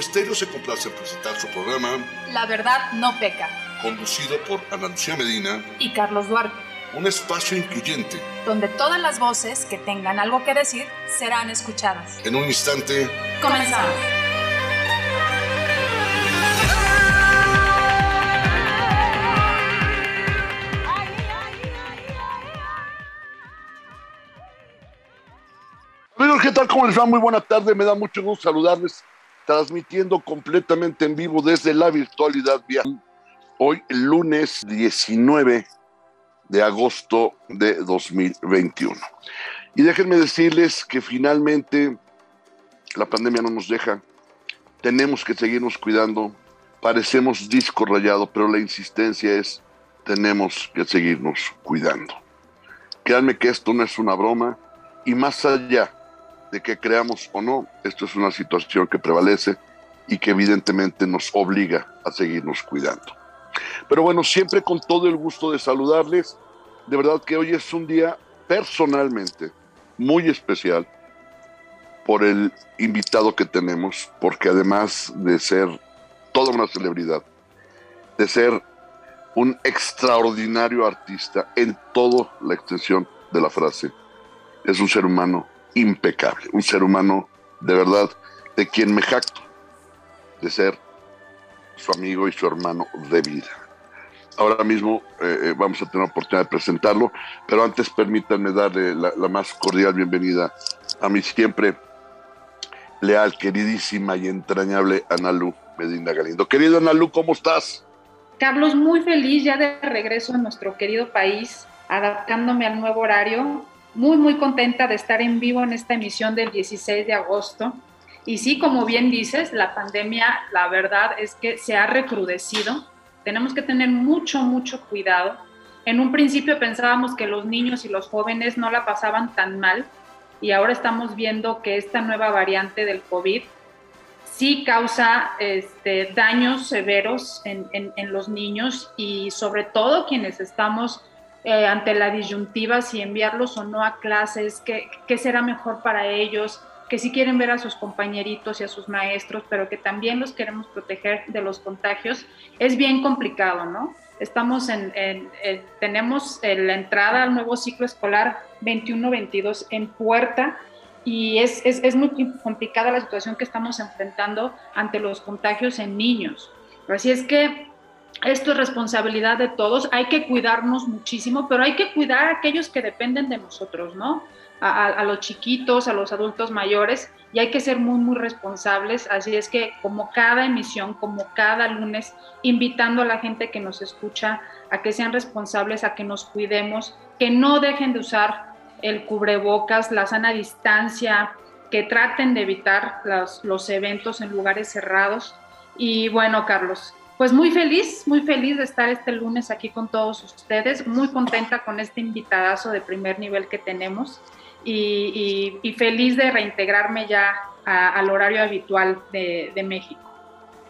Estéreo se complace en presentar su programa La verdad no peca, conducido por Ana Lucía Medina, y Carlos Duarte, un espacio incluyente. donde todas las voces que tengan algo que decir serán escuchadas. En un instante, Comenzamos. Amigos, ¿qué tal? ¿Cómo les va? Muy buena tarde. Me da mucho gusto saludarles, transmitiendo completamente en vivo desde la virtualidad vía hoy, lunes 19 de agosto de 2021. Y déjenme decirles que finalmente la pandemia no nos deja. Tenemos que seguirnos cuidando. Parecemos disco rayado, pero la insistencia es tenemos que seguirnos cuidando. Créanme que esto no es una broma y más allá de que creamos o no, esto es una situación que prevalece y que evidentemente nos obliga a seguirnos cuidando. Pero bueno, siempre con todo el gusto de saludarles. De verdad que hoy es un día personalmente muy especial por el invitado que tenemos, porque además de ser toda una celebridad, de ser un extraordinario artista en toda la extensión de la frase, es un ser humano impecable, un ser humano de verdad de quien me jacto de ser su amigo y su hermano de vida. Ahora mismo eh, eh, vamos a tener la oportunidad de presentarlo, pero antes permítanme darle la, la más cordial bienvenida a mi siempre leal, queridísima y entrañable Analu Medina Galindo. Querido Analu, ¿cómo estás? Carlos, muy feliz ya de regreso a nuestro querido país, adaptándome al nuevo horario. Muy, muy contenta de estar en vivo en esta emisión del 16 de agosto. Y sí, como bien dices, la pandemia, la verdad es que se ha recrudecido. Tenemos que tener mucho, mucho cuidado. En un principio pensábamos que los niños y los jóvenes no la pasaban tan mal y ahora estamos viendo que esta nueva variante del COVID sí causa este, daños severos en, en, en, los niños y sobre todo quienes estamos eh, ante la disyuntiva si enviarlos o no a clases, qué, qué será mejor para ellos, que si quieren ver a sus compañeritos y a sus maestros, pero que también los queremos proteger de los contagios, es bien complicado, ¿no? Estamos en, en, en tenemos la entrada al nuevo ciclo escolar 21-22 en puerta y es, es, es, muy complicada la situación que estamos enfrentando ante los contagios en niños. Así es que esto es responsabilidad de todos, hay que cuidarnos muchísimo, pero hay que cuidar a aquellos que dependen de nosotros, ¿no? A, los chiquitos, a los adultos mayores, y hay que ser muy, muy responsables. Así es que como cada emisión, como cada lunes, invitando a la gente que nos escucha a que sean responsables, a que nos cuidemos, que no dejen de usar el cubrebocas, la sana distancia, que traten de evitar los eventos en lugares cerrados. Y bueno, Carlos, pues muy feliz, muy feliz de estar este lunes aquí con todos ustedes, muy contenta con este invitadazo de primer nivel que tenemos y, y, y feliz de reintegrarme ya a, al horario habitual de, de México.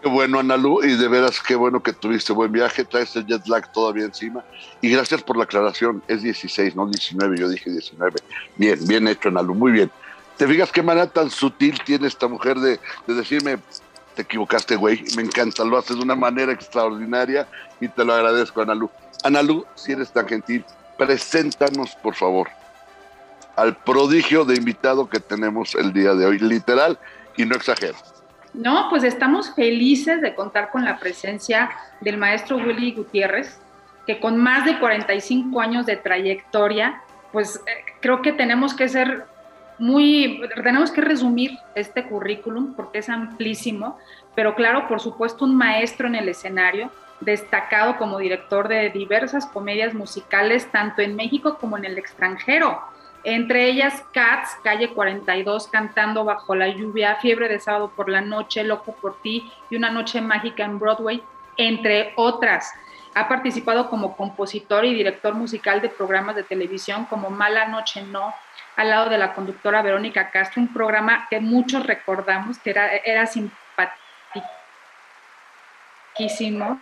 Qué bueno, Analu, y de veras qué bueno que tuviste buen viaje, traes el jet lag todavía encima. Y gracias por la aclaración, es 16, no 19, yo dije 19. Bien, bien hecho, Analu, muy bien. ¿Te fijas qué manera tan sutil tiene esta mujer de, de decirme, te equivocaste, güey? Me encanta, lo haces de una manera extraordinaria y te lo agradezco, Analu. Analu, si eres tan gentil, preséntanos, por favor, al prodigio de invitado que tenemos el día de hoy, literal, y no exagero. No, pues estamos felices de contar con la presencia del maestro Willy Gutiérrez, que con más de 45 años de trayectoria, pues eh, creo que tenemos que ser muy, tenemos que resumir este currículum porque es amplísimo, pero claro, por supuesto, un maestro en el escenario, destacado como director de diversas comedias musicales, tanto en México como en el extranjero entre ellas Cats, calle 42, cantando bajo la lluvia, Fiebre de sábado por la noche, Loco por ti y Una noche mágica en Broadway, entre otras. Ha participado como compositor y director musical de programas de televisión como Mala Noche No, al lado de la conductora Verónica Castro, un programa que muchos recordamos, que era, era simpaticísimo.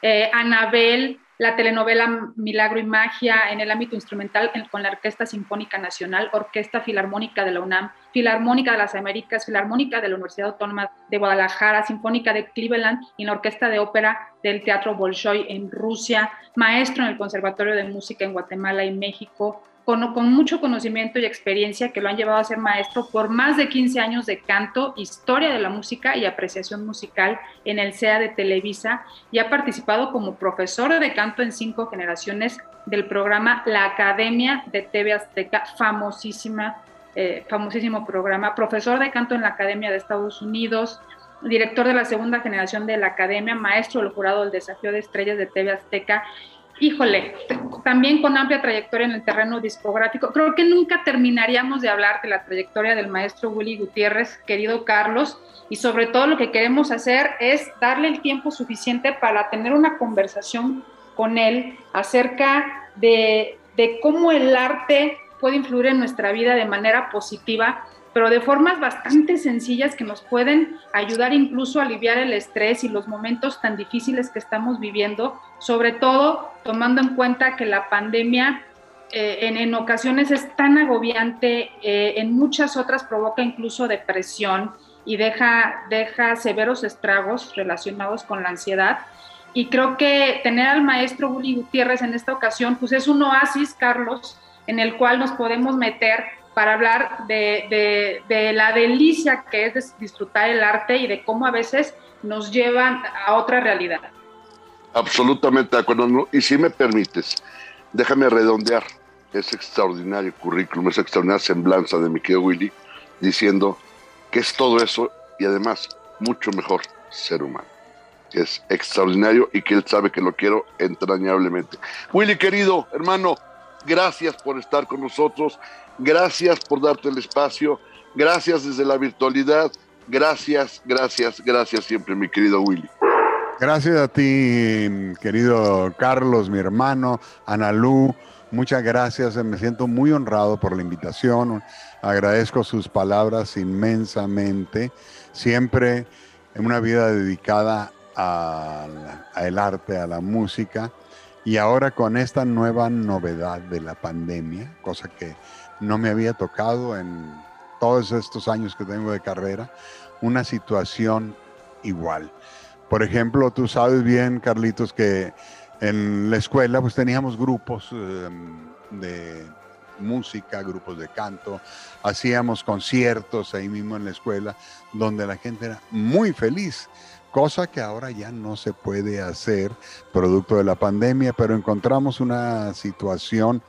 Eh, Anabel, la telenovela Milagro y Magia, en el ámbito instrumental con la Orquesta Sinfónica Nacional, Orquesta Filarmónica de la UNAM, Filarmónica de las Américas, Filarmónica de la Universidad Autónoma de Guadalajara, Sinfónica de Cleveland y la Orquesta de Ópera del Teatro Bolshoi en Rusia, maestro en el Conservatorio de Música en Guatemala y México, con, mucho conocimiento y experiencia que lo han llevado a ser maestro por más de 15 años de canto, historia de la música y apreciación musical en el CEA de Televisa y ha participado como profesor de canto en cinco generaciones del programa La Academia de TV Azteca, famosísima, eh, famosísimo programa, profesor de canto en la Academia de Estados Unidos, director de la segunda generación de la Academia, maestro del jurado del Desafío de Estrellas de TV Azteca híjole, también con amplia trayectoria en el terreno discográfico. Creo que nunca terminaríamos de hablar de la trayectoria del maestro Willy Gutiérrez, querido Carlos, y sobre todo lo que queremos hacer es darle el tiempo suficiente para tener una conversación con él acerca de, de cómo el arte puede influir en nuestra vida de manera positiva pero de formas bastante sencillas que nos pueden ayudar incluso a aliviar el estrés y los momentos tan difíciles que estamos viviendo, sobre todo tomando en cuenta que la pandemia eh, en, ocasiones es tan agobiante, eh, en muchas otras provoca incluso depresión y deja, deja severos estragos relacionados con la ansiedad. Y creo que tener al maestro Willy Gutiérrez en esta ocasión, pues es un oasis, Carlos, en el cual nos podemos meter para hablar de, la delicia que es disfrutar el arte y de cómo a veces nos llevan a otra realidad. Absolutamente de acuerdo. Y si me permites, déjame redondear ese extraordinario currículum, esa extraordinaria semblanza de mi querido Willy, diciendo que es todo eso y además mucho mejor ser humano. Es extraordinario y que él sabe que lo quiero entrañablemente. Willy, querido hermano, gracias por estar con nosotros. Gracias por darte el espacio. Gracias desde la virtualidad. Gracias, gracias, gracias siempre, mi querido Willy. Gracias a ti, querido Carlos, mi hermano, Analú. Muchas gracias. Me siento muy honrado por la invitación. Agradezco sus palabras inmensamente. Siempre en una vida dedicada al arte, a la música. Y ahora con esta nueva novedad de la pandemia, cosa que no me había tocado en todos estos años que tengo de carrera una situación igual. Por ejemplo, tú sabes bien, Carlitos, que en la escuela pues teníamos grupos em, de música, grupos de canto, hacíamos conciertos ahí mismo en la escuela donde la gente era muy feliz, cosa que ahora ya no se puede hacer producto de la pandemia, pero encontramos una situación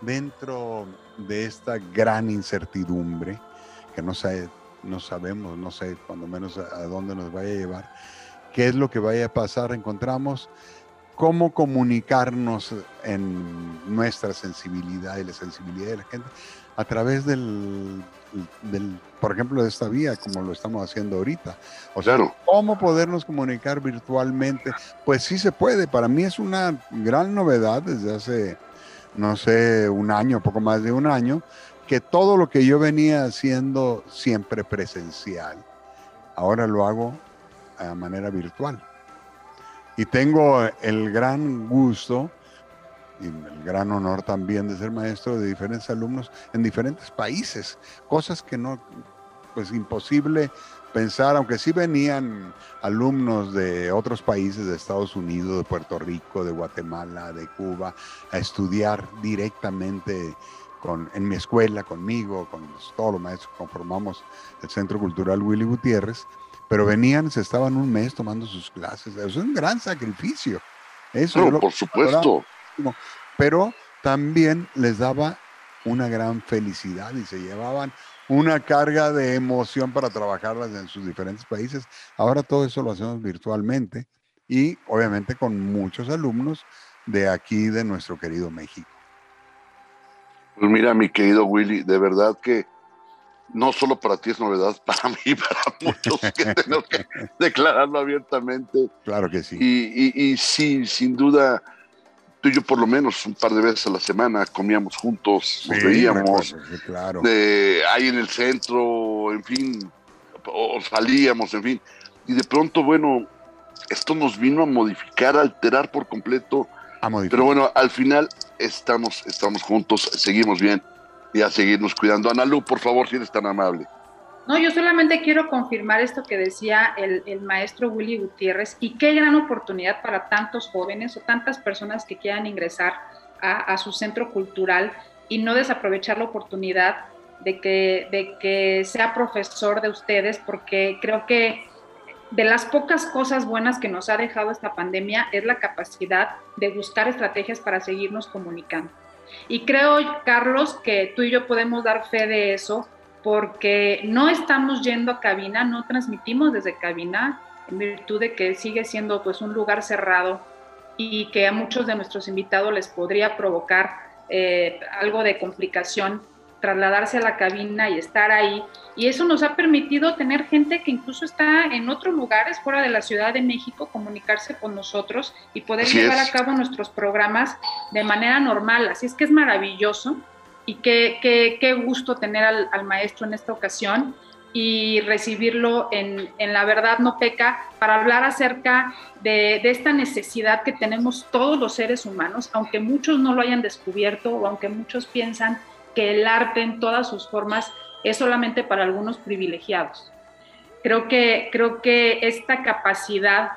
dentro de esta gran incertidumbre que no, no sabemos, no sé, cuando menos a, dónde nos vaya a llevar, qué es lo que vaya a pasar, encontramos cómo comunicarnos en nuestra sensibilidad y la sensibilidad de la gente a través del, del, por ejemplo, de esta vía, como lo estamos haciendo ahorita. O sea, ¿cómo podernos comunicar virtualmente? Pues sí se puede. Para mí es una gran novedad desde hace no sé, un año, poco más de un año, que todo lo que yo venía haciendo siempre presencial, ahora lo hago a manera virtual. Y tengo el gran gusto y el gran honor también de ser maestro de diferentes alumnos en diferentes países, cosas que no, pues imposible pensar, aunque sí venían alumnos de otros países, de Estados Unidos, de Puerto Rico, de Guatemala, de Cuba, a estudiar directamente con, en mi escuela, conmigo, con todos los maestros que conformamos el Centro Cultural Willy Gutiérrez, pero venían, se estaban un mes tomando sus clases. Eso es un gran sacrificio. Eso por supuesto. Pero también les daba una gran felicidad y se llevaban una carga de emoción para trabajarlas en sus diferentes países. Ahora todo eso lo hacemos virtualmente y obviamente con muchos alumnos de aquí, de nuestro querido México. Pues mira, mi querido Willy, de verdad que no solo para ti es novedad, para mí, para muchos que tenemos que declararlo abiertamente. Claro que sí. Y, y sí, sin duda, tú y yo por lo menos un par de veces a la semana comíamos juntos, nos veíamos, claro. de, ahí en el centro, en fin, o salíamos, en fin. Y de pronto, bueno, esto nos vino a modificar, a alterar por completo Pero bueno, al final estamos, estamos juntos, seguimos bien y a seguirnos cuidando. Ana Lu, por favor, si eres tan amable. No, yo solamente quiero confirmar esto que decía el, el, maestro Willy Gutiérrez y qué gran oportunidad para tantos jóvenes o tantas personas que quieran ingresar a, a su centro cultural y no desaprovechar la oportunidad de que, de que sea profesor de ustedes, porque creo que de las pocas cosas buenas que nos ha dejado esta pandemia es la capacidad de buscar estrategias para seguirnos comunicando. Y creo, Carlos, que tú y yo podemos dar fe de eso, porque no estamos yendo a cabina, no transmitimos desde cabina, en virtud de que sigue siendo pues un lugar cerrado y que a muchos de nuestros invitados les podría provocar eh, algo de complicación trasladarse a la cabina y estar ahí. Y eso nos ha permitido tener gente que incluso está en otros lugares fuera de la Ciudad de México, comunicarse con nosotros y poder llevar a cabo nuestros programas de manera normal. Así es que es maravilloso y qué, qué, qué gusto tener al, maestro en esta ocasión y recibirlo en, en, La Verdad No Peca para hablar acerca de, de esta necesidad que tenemos todos los seres humanos, aunque muchos no lo hayan descubierto o aunque muchos piensan que el arte en todas sus formas es solamente para algunos privilegiados. Creo que, creo que esta capacidad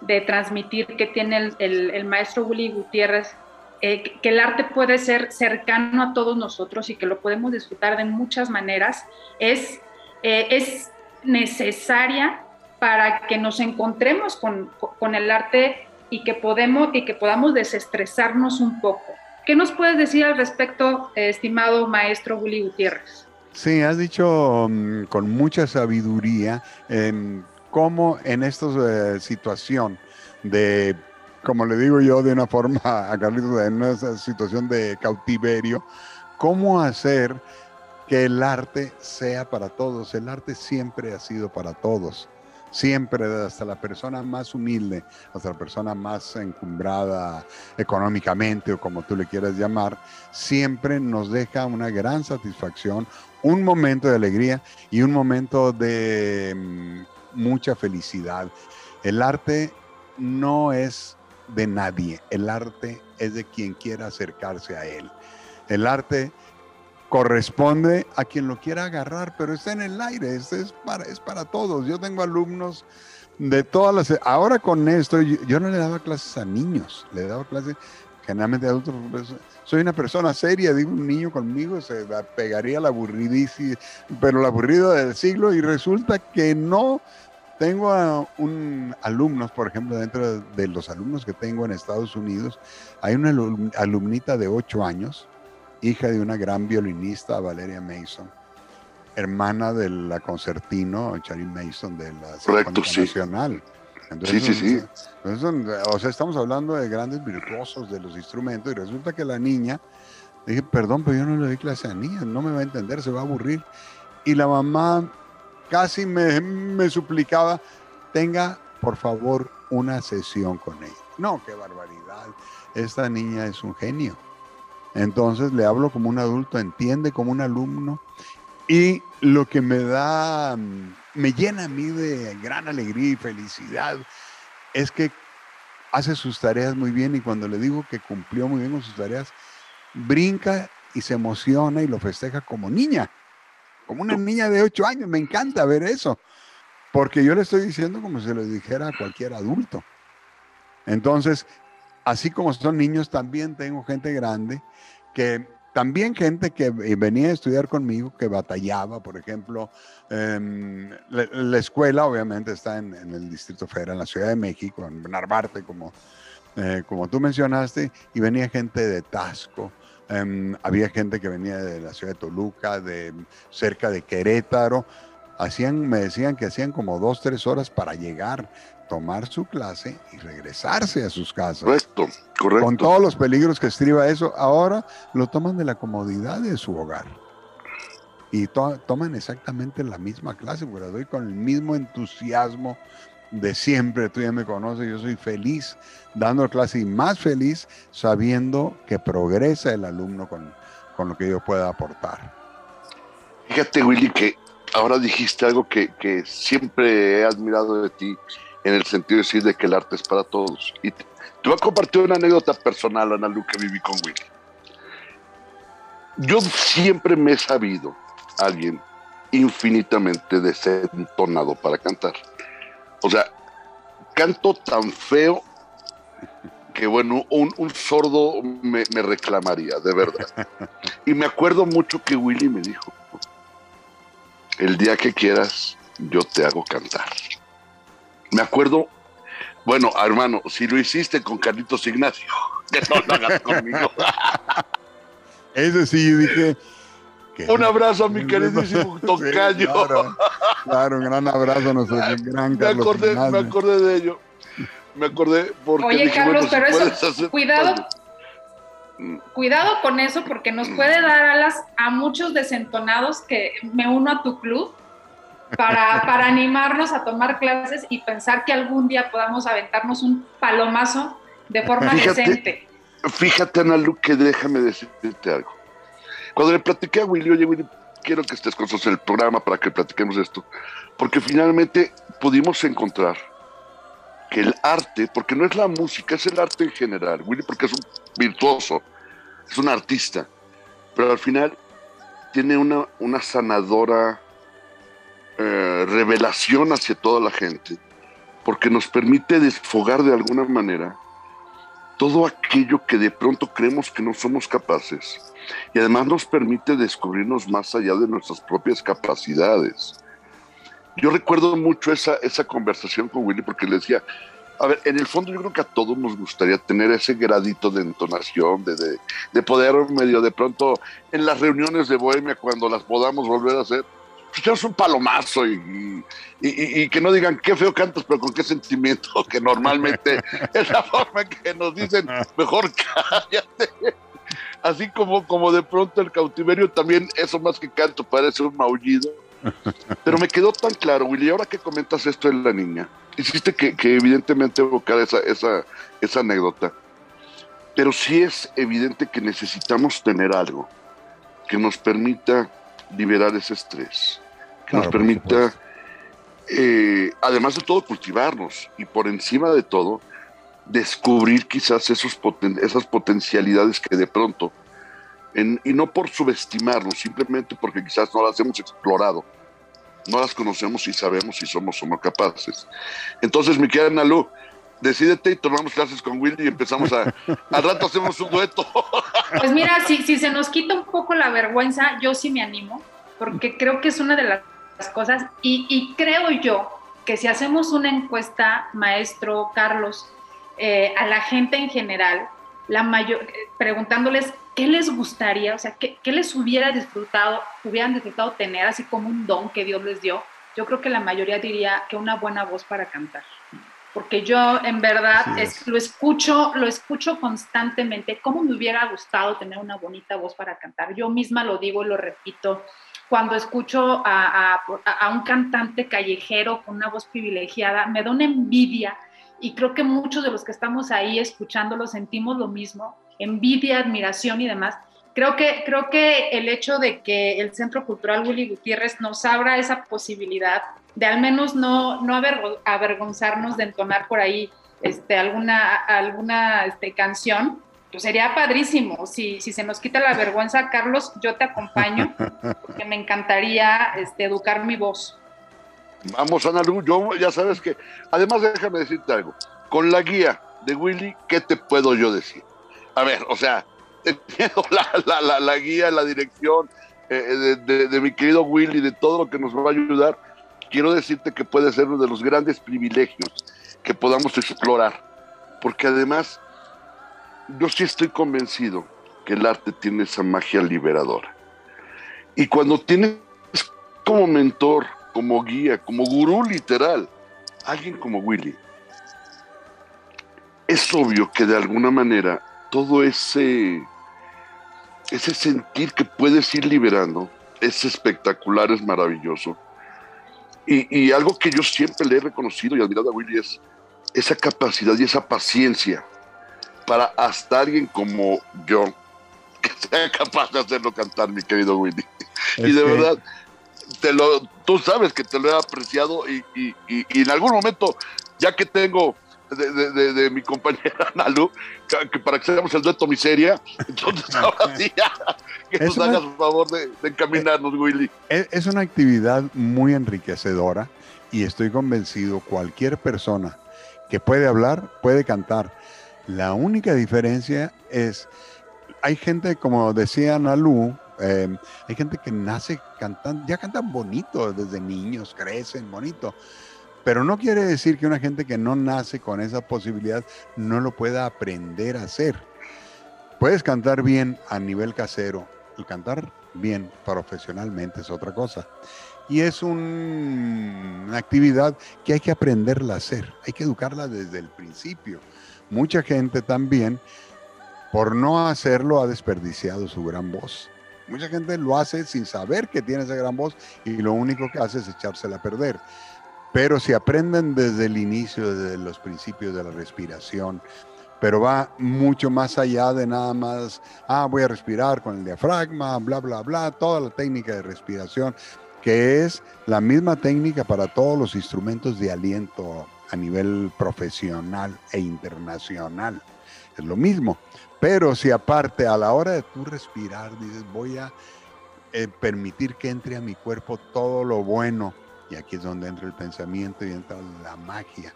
de transmitir que tiene el, el, maestro Willy Gutiérrez, eh, que el arte puede ser cercano a todos nosotros y que lo podemos disfrutar de muchas maneras, es, eh, es necesaria para que nos encontremos con, con el arte y que, podemos, y que podamos desestresarnos un poco. ¿Qué nos puedes decir al respecto, estimado maestro Willy Gutiérrez? Sí, has dicho um, con mucha sabiduría en cómo en esta eh, situación de, como le digo yo de una forma a Carlitos, en una situación de cautiverio, cómo hacer que el arte sea para todos. El arte siempre ha sido para todos siempre, hasta la persona más humilde, hasta la persona más encumbrada económicamente o como tú le quieras llamar, siempre nos deja una gran satisfacción, un momento de alegría y un momento de mm, mucha felicidad. El arte no es de nadie, el arte es de quien quiera acercarse a él. El arte corresponde a quien lo quiera agarrar, pero está en el aire, es, es, para, es para todos. Yo tengo alumnos de todas las... Ahora con esto, yo, no le daba clases a niños, le daba clases generalmente a adultos. Pues, soy una persona seria, digo, un niño conmigo se pegaría la aburridísima, pero la aburrida del siglo y resulta que no. Tengo a un alumnos, por ejemplo, dentro de los alumnos que tengo en Estados Unidos, hay una alumnita de 8 años hija de una gran violinista, Valeria Mason, hermana de la concertino, Charlie Mason, de la Correcto, sí. Nacional. Entonces, sí, sí, sí. o sea, estamos hablando de grandes virtuosos de los instrumentos y resulta que la niña, dije, perdón, pero yo no le doy clase a niña, no me va a entender, se va a aburrir. Y la mamá casi me, me suplicaba, tenga por favor una sesión con ella. No, qué barbaridad. Esta niña es un genio. Entonces le hablo como un adulto, entiende como un alumno y lo que me da, mm, me llena a mí de gran alegría y felicidad es que hace sus tareas muy bien y cuando le digo que cumplió muy bien con sus tareas, brinca y se emociona y lo festeja como niña, como una niña de 8 años. Me encanta ver eso, porque yo le estoy diciendo como si lo dijera a cualquier adulto. Entonces, así como son niños, también tengo gente grande que también gente que venía a estudiar conmigo, que batallaba, por ejemplo, eh, la, la, escuela obviamente está en, en, el Distrito Federal, en la Ciudad de México, en Narvarte, como, eh, como tú mencionaste, y venía gente de Tasco, eh, había gente que venía de la ciudad de Toluca, de cerca de Querétaro, hacían, me decían que hacían como dos, tres horas para llegar tomar su clase y regresarse a sus casas. Correcto, correcto. Con todos los peligros que estriba eso, ahora lo toman de la comodidad de su hogar. Y to toman exactamente la misma clase, porque la doy con el mismo entusiasmo de siempre. Tú ya me conoces, yo soy feliz dando clase y más feliz sabiendo que progresa el alumno con, con lo que yo pueda aportar. Fíjate, Willy, que ahora dijiste algo que, que siempre he admirado de ti en el sentido de decir de que el arte es para todos. Y te, voy a compartir una anécdota personal, Ana Lu, que viví con Willy. Yo siempre me he sabido alguien infinitamente desentonado para cantar. O sea, canto tan feo que bueno, un, sordo me, me, reclamaría, de verdad. Y me acuerdo mucho que Willy me dijo, el día que quieras, yo te hago cantar. Me acuerdo, bueno, hermano, si lo hiciste con Carlitos Ignacio, que no lo hagas conmigo. Ese sí, yo dije, un abrazo a mi queridísimo Tocayo. claro, un gran abrazo a nuestro gran me acordé, me acordé de ello. Me acordé porque. Oye, Carlos, pero eso, cuidado. Cuidado con eso porque nos puede dar alas a muchos desentonados que me uno a tu club para, para animarnos a tomar clases y pensar que algún día podamos aventarnos un palomazo de forma decente. Fíjate, Ana Lu, que déjame decirte algo cuando le platiqué a Willy, oye Willy, quiero que estés con nosotros en el programa para que platiquemos esto, porque finalmente pudimos encontrar que el arte, porque no es la música, es el arte en general, Willy porque es un virtuoso, es un artista, pero al final tiene una, una sanadora eh, revelación hacia toda la gente, porque nos permite desfogar de alguna manera todo aquello que de pronto creemos que no somos capaces y además nos permite descubrirnos más allá de nuestras propias capacidades. Yo recuerdo mucho esa, esa conversación con Willy porque le decía, a ver, en el fondo yo creo que a todos nos gustaría tener ese gradito de entonación, de, de, poder medio de pronto en las reuniones de Bohemia, cuando las podamos volver a hacer, pues un palomazo y, y, y, que no digan qué feo cantas, pero con qué sentimiento, que normalmente es la forma en que nos dicen, mejor cállate. Así como, como de pronto el cautiverio también, eso más que canto, parece un maullido. Pero me quedó tan claro, Willy, ahora que comentas esto de la niña, hiciste que, que evidentemente evocar esa, esa, esa anécdota. Pero sí es evidente que necesitamos tener algo que nos permita liberar ese estrés, que nos permita, eh, además de todo, cultivarnos y por encima de todo, descubrir quizás esos esas potencialidades que de pronto, y no por subestimarnos, simplemente porque quizás no las hemos explorado, no las conocemos y sabemos si somos o no capaces. Entonces, mi querida Nalu, decídete y tomamos clases con Willy y empezamos a. al rato hacemos un dueto. Pues mira, si, si se nos quita un poco la vergüenza, yo sí me animo, porque creo que es una de las cosas, y, y creo yo que si hacemos una encuesta, maestro Carlos, eh, a la gente en general, la mayor, preguntándoles qué les gustaría, o sea, qué, qué, les hubiera disfrutado, hubieran disfrutado tener, así como un don que Dios les dio, yo creo que la mayoría diría que una buena voz para cantar. Porque yo en verdad es. lo escucho, lo escucho constantemente. ¿Cómo me hubiera gustado tener una bonita voz para cantar? Yo misma lo digo y lo repito. Cuando escucho a, a, a un cantante callejero con una voz privilegiada, me da una envidia y creo que muchos de los que estamos ahí escuchándolo sentimos lo mismo, envidia, admiración y demás. Creo que, creo que el hecho de que el Centro Cultural Willy Gutiérrez nos abra esa posibilidad de al menos no, no avergonzarnos de entonar por ahí este, alguna, alguna este, canción, pues sería padrísimo. Si, si se nos quita la vergüenza, Carlos, yo te acompaño, porque me encantaría este, educar mi voz. Vamos, Ana Lu, yo ya sabes que, además déjame decirte algo, con la guía de Willy, ¿qué te puedo yo decir? A ver, o sea, entiendo la, la, la, guía, la dirección eh, de, de, mi querido Willy, de todo lo que nos va a ayudar, quiero decirte que puede ser uno de los grandes privilegios que podamos explorar, porque además yo sí estoy convencido que el arte tiene esa magia liberadora. Y cuando tienes como mentor como guía, como gurú literal, alguien como Willy, es obvio que de alguna manera todo ese, ese sentir que puedes ir liberando es espectacular, es maravilloso. Y, y, algo que yo siempre le he reconocido y admirado a Willy es esa capacidad y esa paciencia para hasta alguien como yo, que sea capaz de hacerlo cantar, mi querido Willy. y de verdad, te lo, tú sabes que te lo he apreciado y, y, y, en algún momento ya que tengo de, mi compañera Nalu, que, para que seamos el dueto miseria, entonces ahora sí que nos hagas el favor de, encaminarnos, Willy. Es, una actividad muy enriquecedora y estoy convencido cualquier persona que puede hablar, puede cantar. La única diferencia es, hay gente, como decía Nalu, eh, hay gente que nace cantando, ya cantan bonito desde niños, crecen bonito. Pero no quiere decir que una gente que no nace con esa posibilidad no lo pueda aprender a hacer. Puedes cantar bien a nivel casero. El cantar bien profesionalmente es otra cosa. Y es una actividad que hay que aprenderla a hacer. Hay que educarla desde el principio. Mucha gente también, por no hacerlo, ha desperdiciado su gran voz. Mucha gente lo hace sin saber que tiene esa gran voz y lo único que hace es echársela a perder. Pero si aprenden desde el inicio, desde los principios de la respiración, pero va mucho más allá de nada más, ah, voy a respirar con el diafragma, bla, bla, bla, toda la técnica de respiración, que es la misma técnica para todos los instrumentos de aliento a nivel profesional e internacional. Es lo mismo. Pero si aparte a la hora de tú respirar dices, voy a eh, permitir que entre a mi cuerpo todo lo bueno, y aquí es donde entra el pensamiento y entra la magia.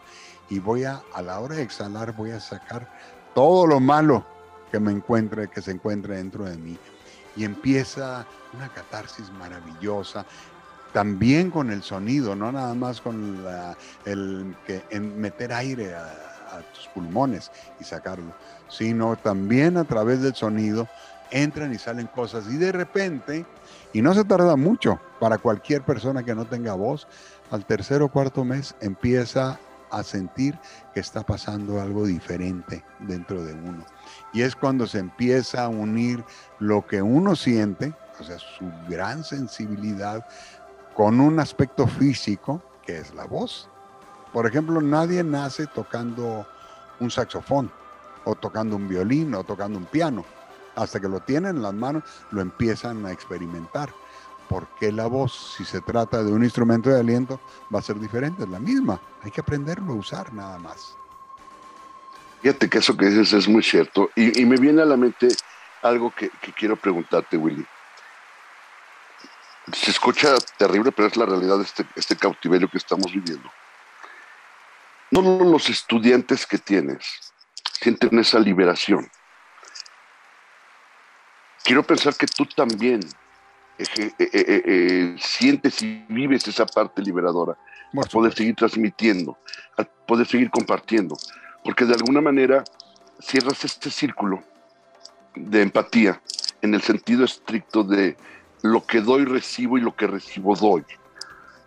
Y voy a, a la hora de exhalar, voy a sacar todo lo malo que me encuentre, que se encuentre dentro de mí. Y empieza una catarsis maravillosa, también con el sonido, no nada más con el que meter aire a, tus pulmones y sacarlo, sino también a través del sonido entran y salen cosas y de repente y no se tarda mucho para cualquier persona que no tenga voz. Al tercer o cuarto mes empieza a sentir que está pasando algo diferente dentro de uno. Y es cuando se empieza a unir lo que uno siente, o sea, su gran sensibilidad, con un aspecto físico, que es la voz. Por ejemplo, nadie nace tocando un saxofón, o tocando un violín, o tocando un piano hasta que lo tienen en las manos, lo empiezan a experimentar. Porque la voz, si se trata de un instrumento de aliento, va a ser diferente, es la misma. Hay que aprenderlo a usar nada más. Fíjate que eso que dices es muy cierto. Y, me viene a la mente algo que, quiero preguntarte, Willy. Se escucha terrible, pero es la realidad de este, este cautiverio que estamos viviendo. No los estudiantes que tienes sienten esa liberación quiero pensar que tú también eh, eh, eh, sientes y vives esa parte liberadora, al poder seguir transmitiendo, al poder seguir compartiendo, porque de alguna manera cierras este círculo de empatía en el sentido estricto de lo que doy recibo y lo que recibo doy.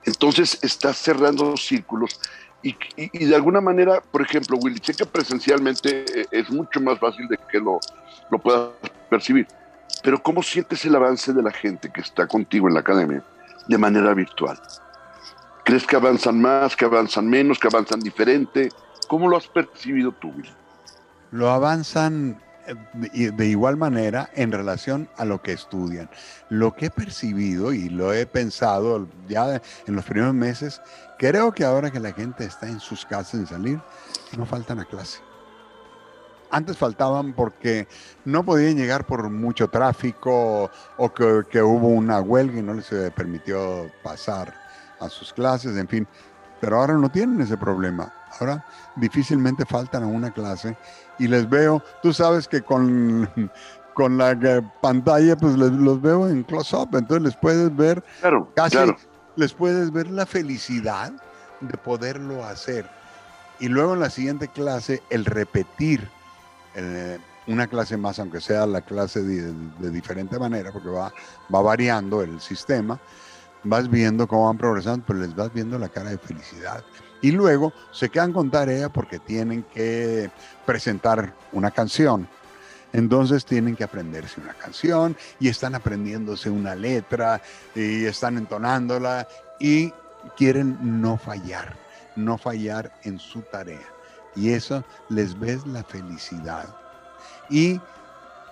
Entonces estás cerrando los círculos y, de alguna manera, por ejemplo, Willy, sé que presencialmente es mucho más fácil de que lo, lo puedas percibir, pero ¿cómo sientes el avance de la gente que está contigo en la academia de manera virtual? ¿Crees que avanzan más, que avanzan menos, que avanzan diferente? ¿Cómo lo has percibido tú, Will? Lo avanzan eh, de igual manera en relación a lo que estudian. Lo que he percibido y lo he pensado ya en los primeros meses, creo que ahora que la gente está en sus casas en salir, no faltan a clase. Antes faltaban porque no podían llegar por mucho tráfico o que, hubo una huelga y no les permitió pasar a sus clases, en fin. Pero ahora no tienen ese problema. Ahora difícilmente faltan a una clase y les veo, tú sabes que con, con la pantalla pues les, los veo en close-up, entonces les puedes ver casi, les puedes ver la felicidad de poderlo hacer. Y luego en la siguiente clase el repetir eh, una clase más, aunque sea la clase de, diferente manera, porque va, va variando el sistema, vas viendo cómo van progresando, pero les vas viendo la cara de felicidad. Y luego se quedan con tarea porque tienen que presentar una canción. Entonces tienen que aprenderse una canción y están aprendiéndose una letra y están entonándola y quieren no fallar, no fallar en su tarea y eso les ves la felicidad. Y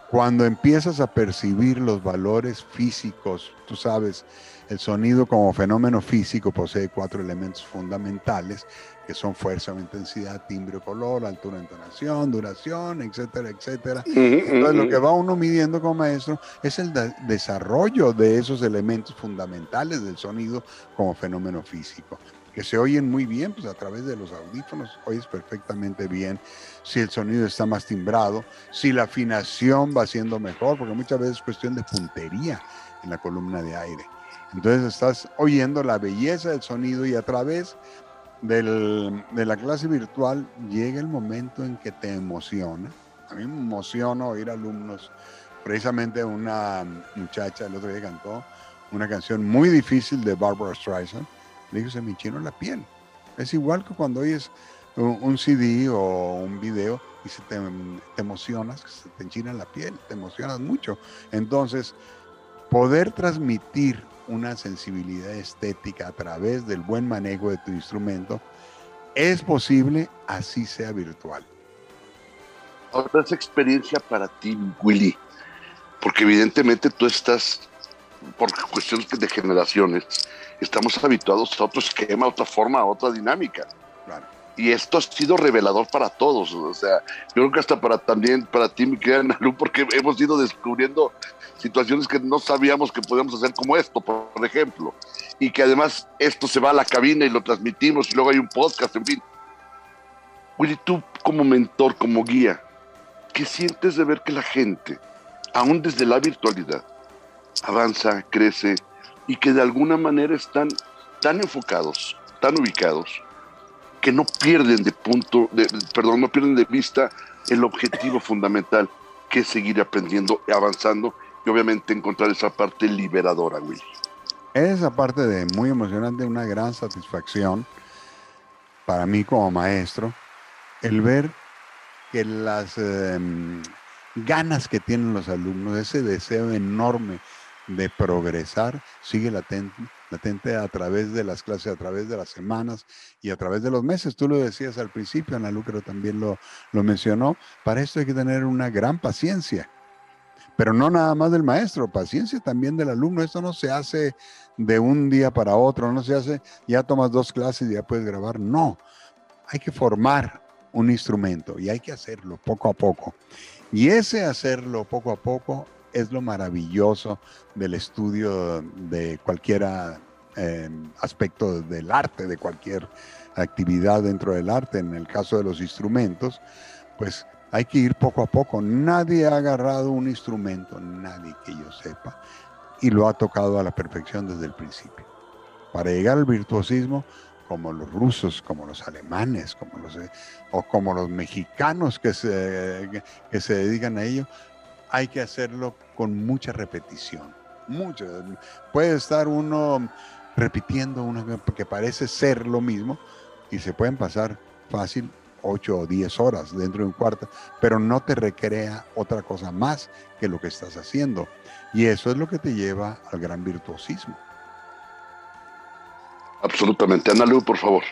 Cuando empiezas a percibir los valores físicos, tú sabes, el sonido como fenómeno físico posee cuatro elementos fundamentales que son fuerza intensidad, timbre color, altura, entonación, duración, etcétera, etcétera. Entonces lo que va uno midiendo como maestro es el desarrollo de esos elementos fundamentales del sonido como fenómeno físico que se oyen muy bien, pues a través de los audífonos oyes perfectamente bien si el sonido está más timbrado, si la afinación va siendo mejor, porque muchas veces es cuestión de puntería en la columna de aire. Entonces estás oyendo la belleza del sonido y a través del, de la clase virtual llega el momento en que te emociona. A mí me emociona oír alumnos, precisamente una muchacha el otro día cantó una canción muy difícil de Barbara Streisand le digo, se me enchina la piel. Es igual que cuando oyes un, CD o un video y se te, emocionas, se te enchina la piel, te emocionas mucho. Entonces, poder transmitir una sensibilidad estética a través del buen manejo de tu instrumento es posible, así sea virtual. Ahora esa experiencia para ti, Willy, porque evidentemente tú estás, por cuestiones de generaciones, estamos habituados a otro esquema, a otra forma, a otra dinámica. Y esto ha sido revelador para todos. O sea, yo creo que hasta para también para ti, mi querida Nalu, porque hemos ido descubriendo situaciones que no sabíamos que podíamos hacer como esto, por ejemplo. Y que además esto se va a la cabina y lo transmitimos y luego hay un podcast, en fin. Willy, tú como mentor, como guía, ¿qué sientes de ver que la gente, aún desde la virtualidad, avanza, crece, y que de alguna manera están tan enfocados, tan ubicados, que no pierden de punto, perdón, no pierden de vista el objetivo fundamental, que es seguir aprendiendo, avanzando y obviamente encontrar esa parte liberadora, Willy. Esa parte de muy emocionante, una gran satisfacción para mí como maestro, el ver que las em, ganas que tienen los alumnos, ese deseo enorme de progresar sigue latente, latente a través de las clases, a través de las semanas y a través de los meses. Tú lo decías al principio, Ana Lucro también lo, lo mencionó. Para esto hay que tener una gran paciencia. Pero no nada más del maestro, paciencia también del alumno. Esto no se hace de un día para otro, no se hace, ya tomas dos clases y ya puedes grabar. No, hay que formar un instrumento y hay que hacerlo poco a poco. Y ese hacerlo poco a poco es lo maravilloso del estudio de cualquier eh, aspecto del arte, de cualquier actividad dentro del arte. En el caso de los instrumentos, pues hay que ir poco a poco. Nadie ha agarrado un instrumento, nadie que yo sepa, y lo ha tocado a la perfección desde el principio. Para llegar al virtuosismo, como los rusos, como los alemanes, como los, o como los mexicanos que se, que se dedican a ello, hay que hacerlo con mucha repetición. Mucho. Puede estar uno repitiendo una que parece ser lo mismo y se pueden pasar fácil 8 o 10 horas dentro de un cuarto, pero no te recrea otra cosa más que lo que estás haciendo. Y eso es lo que te lleva al gran virtuosismo. Absolutamente. Ana Lu, por favor.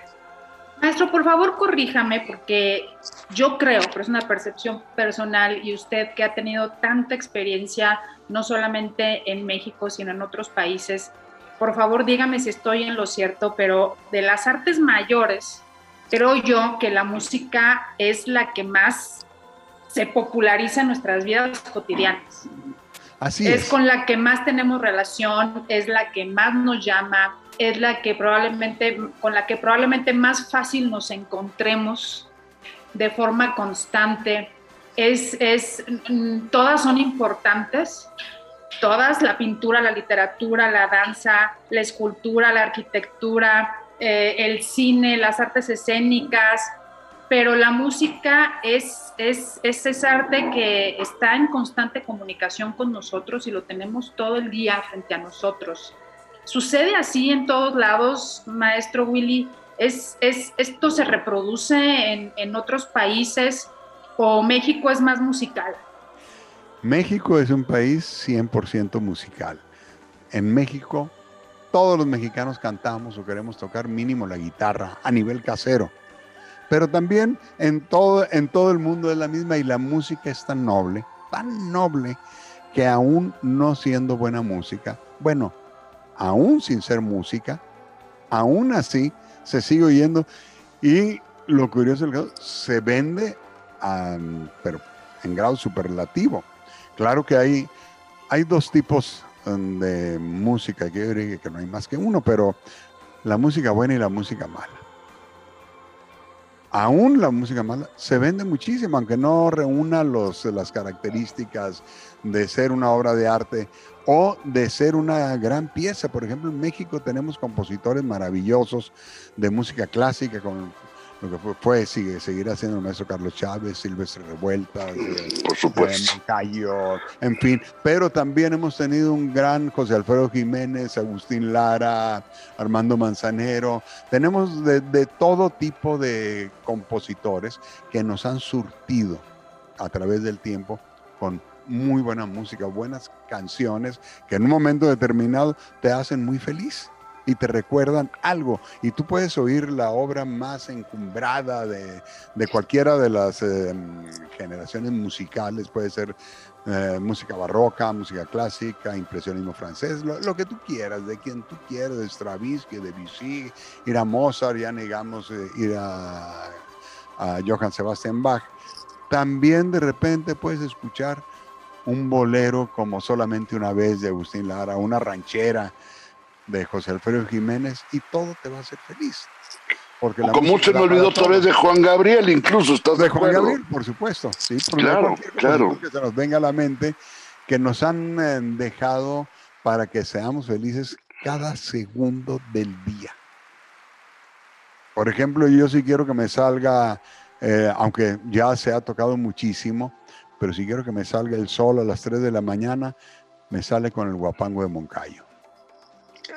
Maestro, por favor, corríjame porque yo creo, pero es una percepción personal y usted que ha tenido tanta experiencia, no solamente en México, sino en otros países, por favor dígame si estoy en lo cierto, pero de las artes mayores, creo yo que la música es la que más se populariza en nuestras vidas cotidianas. Así es. Es con la que más tenemos relación, es la que más nos llama, es la que probablemente, con la que probablemente más fácil nos encontremos de forma constante. Es, es, mm, todas son importantes, todas, la pintura, la literatura, la danza, la escultura, la arquitectura, eh, el cine, las artes escénicas, pero la música es, es, es ese arte que está en constante comunicación con nosotros y lo tenemos todo el día frente a nosotros. Sucede así en todos lados, maestro Willy. ¿Es, es, esto se reproduce en, en otros países o México es más musical? México es un país 100% musical. En México, todos los mexicanos cantamos o queremos tocar mínimo la guitarra a nivel casero. Pero también en todo, en todo el mundo es la misma y la música es tan noble tan noble que aún no siendo buena música, bueno, aún sin ser música, aún así se sigue oyendo y lo curioso es que se vende pero en grado superlativo. Claro que hay, hay dos tipos um, de música, que yo diría que no hay más que uno, pero la música buena y la música mala. Aún la música mala se vende muchísimo, aunque no reúna los, las características de ser una obra de arte o de ser una gran pieza. Por ejemplo, en México tenemos compositores maravillosos de música clásica, con lo que fue, sigue, seguir haciendo el maestro Carlos Chávez, Silvestre Revuelta, eh, por supuesto. Eh, en fin, pero también hemos tenido un gran José Alfredo Jiménez, Agustín Lara, Armando Manzanero, tenemos de, de todo tipo de compositores que nos han surtido a través del tiempo con muy buena música, buenas canciones que en un momento determinado te hacen muy feliz y te recuerdan algo. Y tú puedes oír la obra más encumbrada de, cualquiera de las em, generaciones musicales, puede ser eh, música barroca, música clásica, impresionismo francés, lo, que tú quieras, de quien tú quieras, de Stravinsky, de Debussy, ir a Mozart, ya digamos, eh, ir a, a Johann Sebastian Bach. También de repente puedes escuchar un bolero como solamente una vez de Agustín Lara, una ranchera de José Alfredo Jiménez y todo te va a hacer feliz. Porque como se me olvidó otra vez de Juan Gabriel, incluso, ¿estás de, de Juan Gabriel, por supuesto, sí, claro, claro. Que se nos venga a la mente, que nos han eh, dejado para que seamos felices cada segundo del día. Por ejemplo, yo sí quiero que me salga, eh, aunque ya se ha tocado muchísimo, pero si quiero que me salga el sol a las 3 de la mañana, me sale con el guapango de Moncayo.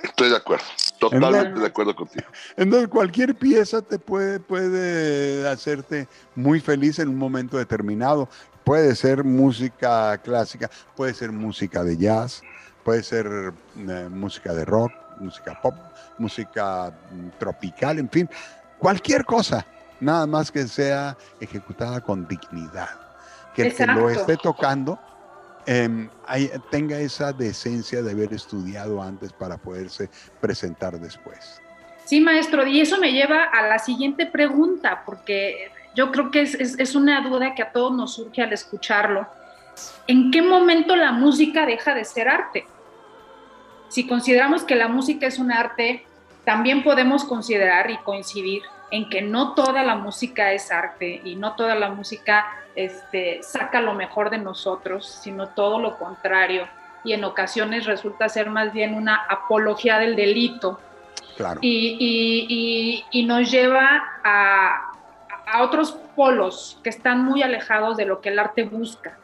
Estoy de acuerdo, totalmente de acuerdo contigo. Entonces, cualquier pieza te puede, puede hacerte muy feliz en un momento determinado. Puede ser música clásica, puede ser música de jazz, puede ser eh, música de rock, música pop, música mm, tropical, en fin, cualquier cosa, nada más que sea ejecutada con dignidad. Que el que lo esté tocando Em, tenga esa decencia de haber estudiado antes para poderse presentar después. Sí, maestro, y eso me lleva a la siguiente pregunta, porque yo creo que es, es una duda que a todos nos surge al escucharlo. ¿En qué momento la música deja de ser arte? Si consideramos que la música es un arte, también podemos considerar y coincidir en que no toda la música es arte y no toda la música este, saca lo mejor de nosotros, sino todo lo contrario. Y en ocasiones resulta ser más bien una apología del delito. Y, nos lleva a, otros polos que están muy alejados de lo que el arte busca.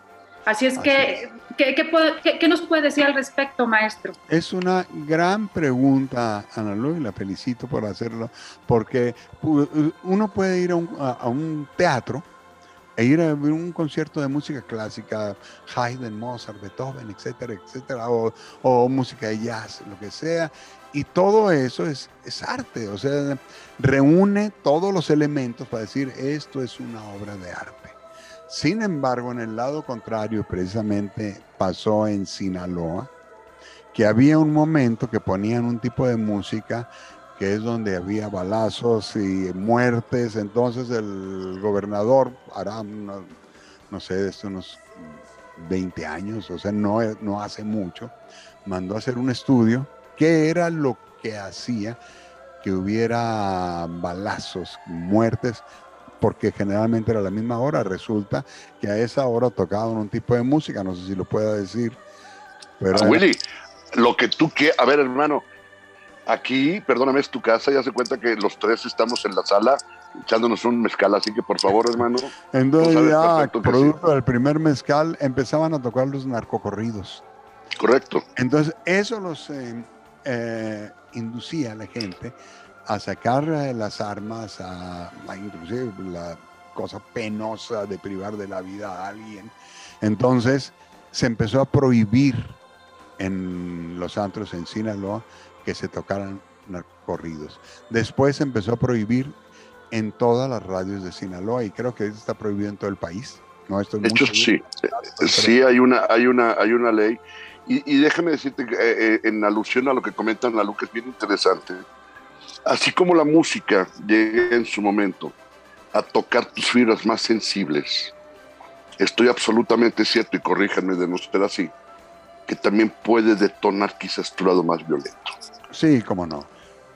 Así es que, ¿qué, nos puede decir al respecto, maestro? Es una gran pregunta, Ana Lu, y la felicito por hacerlo, porque uno puede ir a un teatro e ir a ver un concierto de música clásica, Haydn, Mozart, Beethoven, etcétera, etcétera, o, música de jazz, lo que sea, y todo eso es, es arte, o sea, reúne todos los elementos para decir esto es una obra de arte. Sin embargo, en el lado contrario, precisamente pasó en Sinaloa, que había un momento que ponían un tipo de música que es donde había balazos y muertes. Entonces el gobernador hará, no, sé, unos 20 años, o sea, no, no hace mucho, mandó a hacer un estudio qué era lo que hacía que hubiera balazos, muertes, porque generalmente era la misma hora. Resulta que a esa hora tocaban un tipo de música, no sé si lo pueda decir. Pero ah, Willy, lo que tú quieras, a ver hermano, Aquí, perdóname, es tu casa, ya se cuenta que los tres estamos en la sala echándonos un mezcal, así que por favor, hermano. Entonces ya, producto del primer mezcal, empezaban a tocar los narcocorridos. Correcto. Entonces eso los eh, eh, inducía a la gente a sacar eh, las armas, a, a, inclusive la cosa penosa de privar de la vida a alguien. Entonces se empezó a prohibir en los antros en Sinaloa que se tocaran corridos. Después empezó a prohibir en todas las radios de Sinaloa y creo que está prohibido en todo el país. No estoy de hecho, sí. Sí, hay una, hay una, hay una ley. Y, déjame decirte, que, eh, en alusión a lo que comentan la que es bien interesante. Así como la música llega en su momento a tocar tus fibras más sensibles, estoy absolutamente cierto, y corríjanme de no ser así, que también puede detonar quizás tu lado más violento. Sí, cómo no.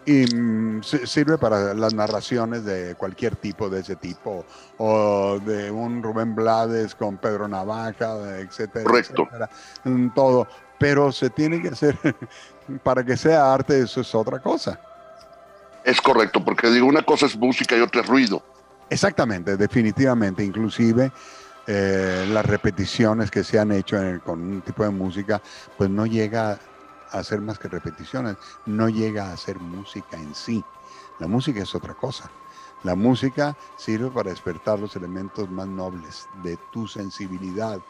Y mm, sirve para las narraciones de cualquier tipo de ese tipo, o de un Rubén Blades con Pedro Navaja, etcétera. Correcto. Etcétera, todo. Pero se tiene que hacer, para que sea arte, eso es otra cosa. Es correcto, porque digo, una cosa es música y otra es ruido. Exactamente, definitivamente. Inclusive eh, las repeticiones que se han hecho con un tipo de música, pues no llega hacer más que repeticiones, no llega a ser música en sí. La música es otra cosa. La música sirve para despertar los elementos más nobles de tu sensibilidad.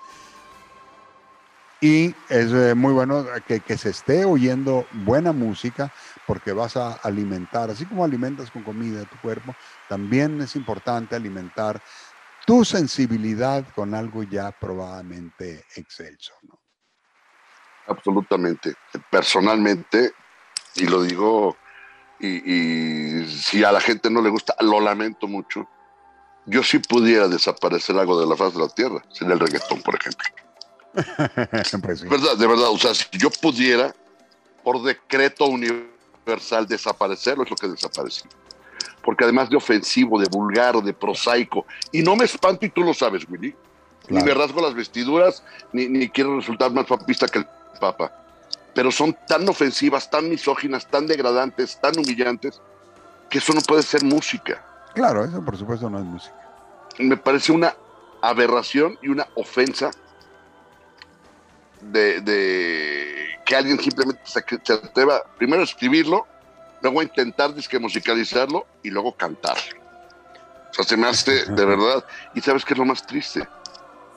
Y es eh, muy bueno que, se esté oyendo buena música porque vas a alimentar, así como alimentas con comida tu cuerpo, también es importante alimentar tu sensibilidad con algo ya probadamente excelso. ¿no? Absolutamente. Personalmente, y lo digo, y, si a la gente no le gusta, lo lamento mucho. Yo sí pudiera desaparecer algo de la faz de la tierra, sin el reggaetón, por ejemplo. Pues de verdad, de verdad, o sea, si yo pudiera, por decreto universal, desaparecerlo, es lo que desapareció. Porque además de ofensivo, de vulgar, de prosaico, y no me espanto y tú lo sabes, Willy, ni me rasgo las vestiduras, ni, ni quiero resultar más papista que el Papa, pero son tan ofensivas, tan misóginas, tan degradantes, tan humillantes, que eso no puede ser música. Claro, eso por supuesto no es música. Me parece una aberración y una ofensa de, que alguien simplemente se, atreva primero a escribirlo, luego a intentar disque musicalizarlo y luego cantarlo. O sea, se me hace de verdad. Y sabes qué es lo más triste?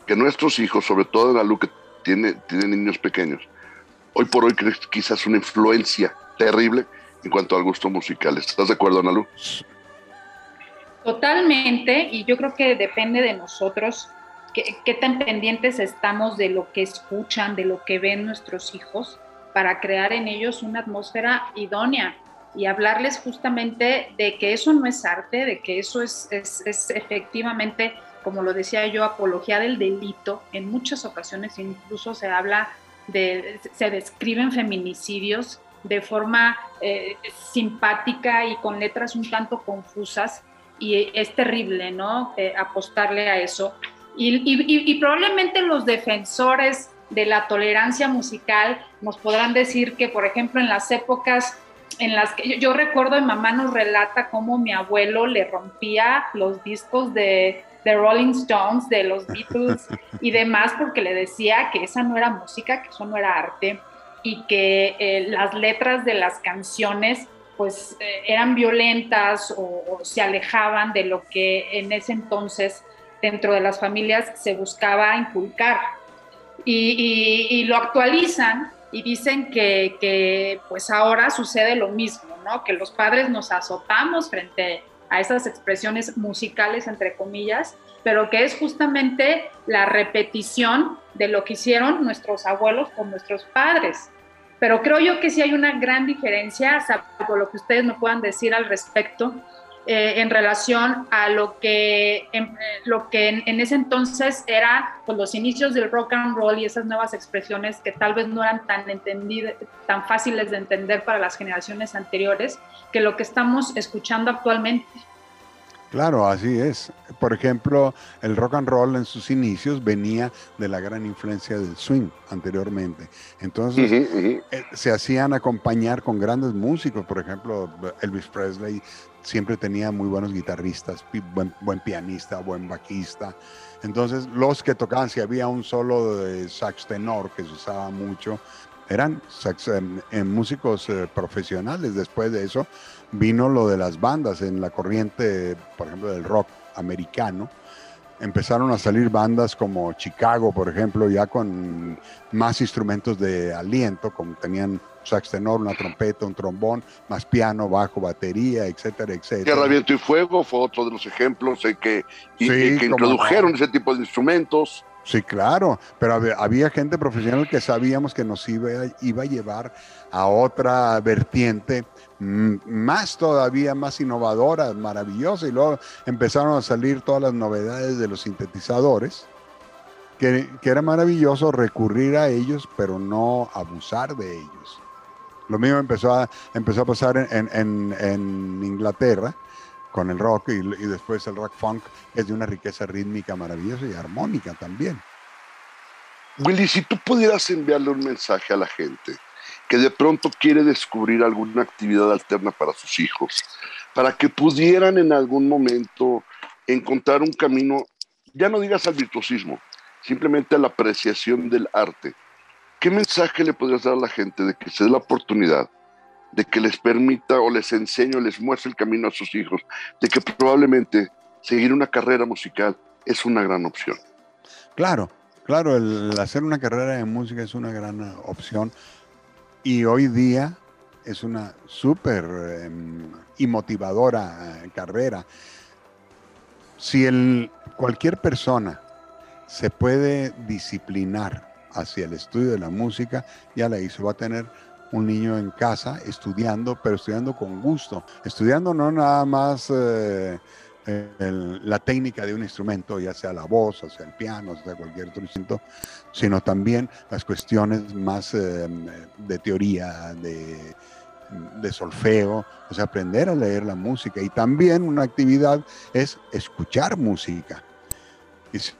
Que nuestros hijos, sobre todo en la luz que tiene, tiene niños pequeños, hoy por hoy crees quizás una influencia terrible en cuanto al gusto musical. ¿Estás de acuerdo, Analu? Totalmente, y yo creo que depende de nosotros qué, tan pendientes estamos de lo que escuchan, de lo que ven nuestros hijos, para crear en ellos una atmósfera idónea y hablarles justamente de que eso no es arte, de que eso es, efectivamente, como lo decía yo, apología del delito. En muchas ocasiones incluso se habla se describen feminicidios de forma eh, simpática y con letras un tanto confusas y es terrible, ¿no? Eh, apostarle a eso. Y, probablemente los defensores de la tolerancia musical nos podrán decir que, por ejemplo, en las épocas en las que yo, yo recuerdo, mi mamá nos relata cómo mi abuelo le rompía los discos de de Rolling Stones, de los Beatles y demás, porque le decía que esa no era música, que eso no era arte y que eh, las letras de las canciones pues eh, eran violentas o, se alejaban de lo que en ese entonces dentro de las familias se buscaba inculcar. Y, lo actualizan y dicen que, pues ahora sucede lo mismo, ¿no? Que los padres nos azotamos frente a esas expresiones musicales, entre comillas, pero que es justamente la repetición de lo que hicieron nuestros abuelos con nuestros padres. Pero creo yo que sí hay una gran diferencia, salvo lo que ustedes me puedan decir al respecto, eh, en relación a lo que, en, lo que en, ese entonces eran pues, los inicios del rock and roll y esas nuevas expresiones que tal vez no eran tan, entendidas, tan fáciles de entender para las generaciones anteriores que lo que estamos escuchando actualmente. Claro, así es. Por ejemplo, el rock and roll en sus inicios venía de la gran influencia del swing anteriormente. Entonces, eh, se hacían acompañar con grandes músicos. Por ejemplo, Elvis Presley siempre tenía muy buenos guitarristas, buen, buen pianista, buen bajista. Entonces, los que tocaban, si había un solo de sax tenor que se usaba mucho, eran sax, músicos eh, profesionales. Después de eso vino lo de las bandas en la corriente, por ejemplo, del rock americano. empezaron a salir bandas como Chicago, por ejemplo, ya con más instrumentos de aliento, como tenían sax tenor, una trompeta, un trombón, más piano, bajo, batería, etcétera, etcétera. Tierra, Viento y Fuego fue otro de los ejemplos en que, que introdujeron ese tipo de instrumentos. Sí, claro, pero había, gente profesional que sabíamos que nos iba, iba a llevar a otra vertiente más todavía, más innovadora, maravillosa, y luego empezaron a salir todas las novedades de los sintetizadores, que, era maravilloso recurrir a ellos, pero no abusar de ellos. Lo mismo empezó a, empezó a pasar en, Inglaterra con el rock y, y, después el rock funk es de una riqueza rítmica maravillosa y armónica también. Willy, si tú pudieras enviarle un mensaje a la gente, que de pronto quiere descubrir alguna actividad alterna para sus hijos, para que pudieran en algún momento encontrar un camino, ya no digas al virtuosismo, simplemente a la apreciación del arte. ¿Qué mensaje le podrías dar a la gente de que se dé la oportunidad, de que les permita o les enseñe o les muestre el camino a sus hijos, de que probablemente seguir una carrera musical es una gran opción? Claro, claro, el hacer una carrera de música es una gran opción y hoy día es una súper em, y motivadora eh, carrera. Si el, cualquier persona se puede disciplinar hacia el estudio de la música, ya la hizo. Va a tener un niño en casa estudiando, pero estudiando con gusto. Estudiando no nada más eh, la técnica de un instrumento, ya sea la voz, o sea el piano, o sea cualquier otro instrumento, sino también las cuestiones más eh, de teoría, de, de solfeo, o sea, aprender a leer la música. Y también una actividad es escuchar música.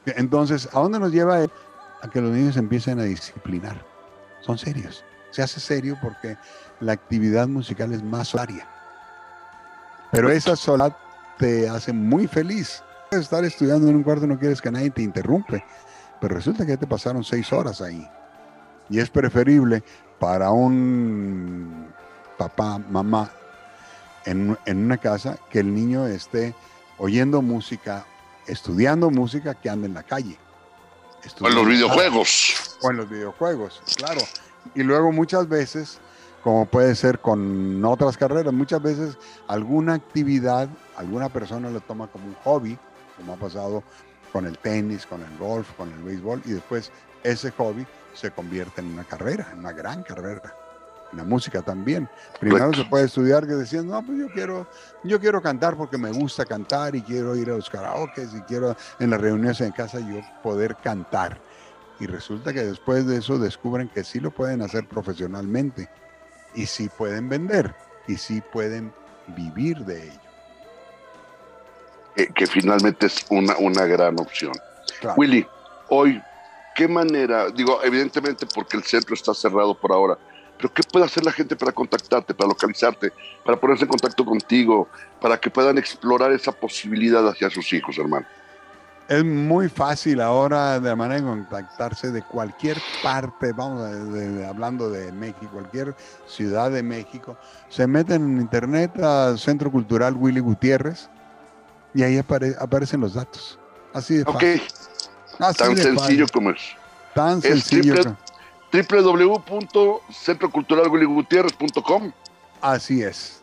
Entonces, ¿a dónde nos lleva? A que los niños empiecen a disciplinar. Son serios. Se hace serio porque la actividad musical es más solaria. Pero esa soledad te hace muy feliz. Estar estudiando en un cuarto no quieres que nadie te interrumpe, pero resulta que te pasaron seis horas ahí. Y es preferible para un papá, mamá, en, una casa, que el niño esté oyendo música, estudiando música, que ande en la calle. O en los videojuegos. O en los videojuegos, claro. Y luego muchas veces como puede ser con otras carreras. Muchas veces alguna actividad, alguna persona lo toma como un hobby, como ha pasado con el tenis, con el golf, con el béisbol, y después ese hobby se convierte en una carrera, en una gran carrera. La música también. Primero se puede estudiar que decían, no, pues yo quiero, yo quiero cantar porque me gusta cantar y quiero ir a los karaoke y quiero en las reuniones en casa yo poder cantar. Y resulta que después de eso descubren que sí lo pueden hacer profesionalmente y sí pueden vender y sí pueden vivir de ello. que finalmente es una, una gran opción. Willy, hoy, ¿qué manera? Digo, evidentemente porque el centro está cerrado por ahora, pero ¿qué puede hacer la gente para contactarte, para localizarte, para ponerse en contacto contigo, para que puedan explorar esa posibilidad hacia sus hijos, hermano? Es muy fácil ahora de manera de contactarse de cualquier parte, vamos, hablando de México, cualquier ciudad de México. Se meten en internet a Centro Cultural Willy Gutiérrez y ahí aparecen los datos. Así de fácil. Tan sencillo como es. Tan sencillo. www.centroculturalwillygutierrez.com. Así es.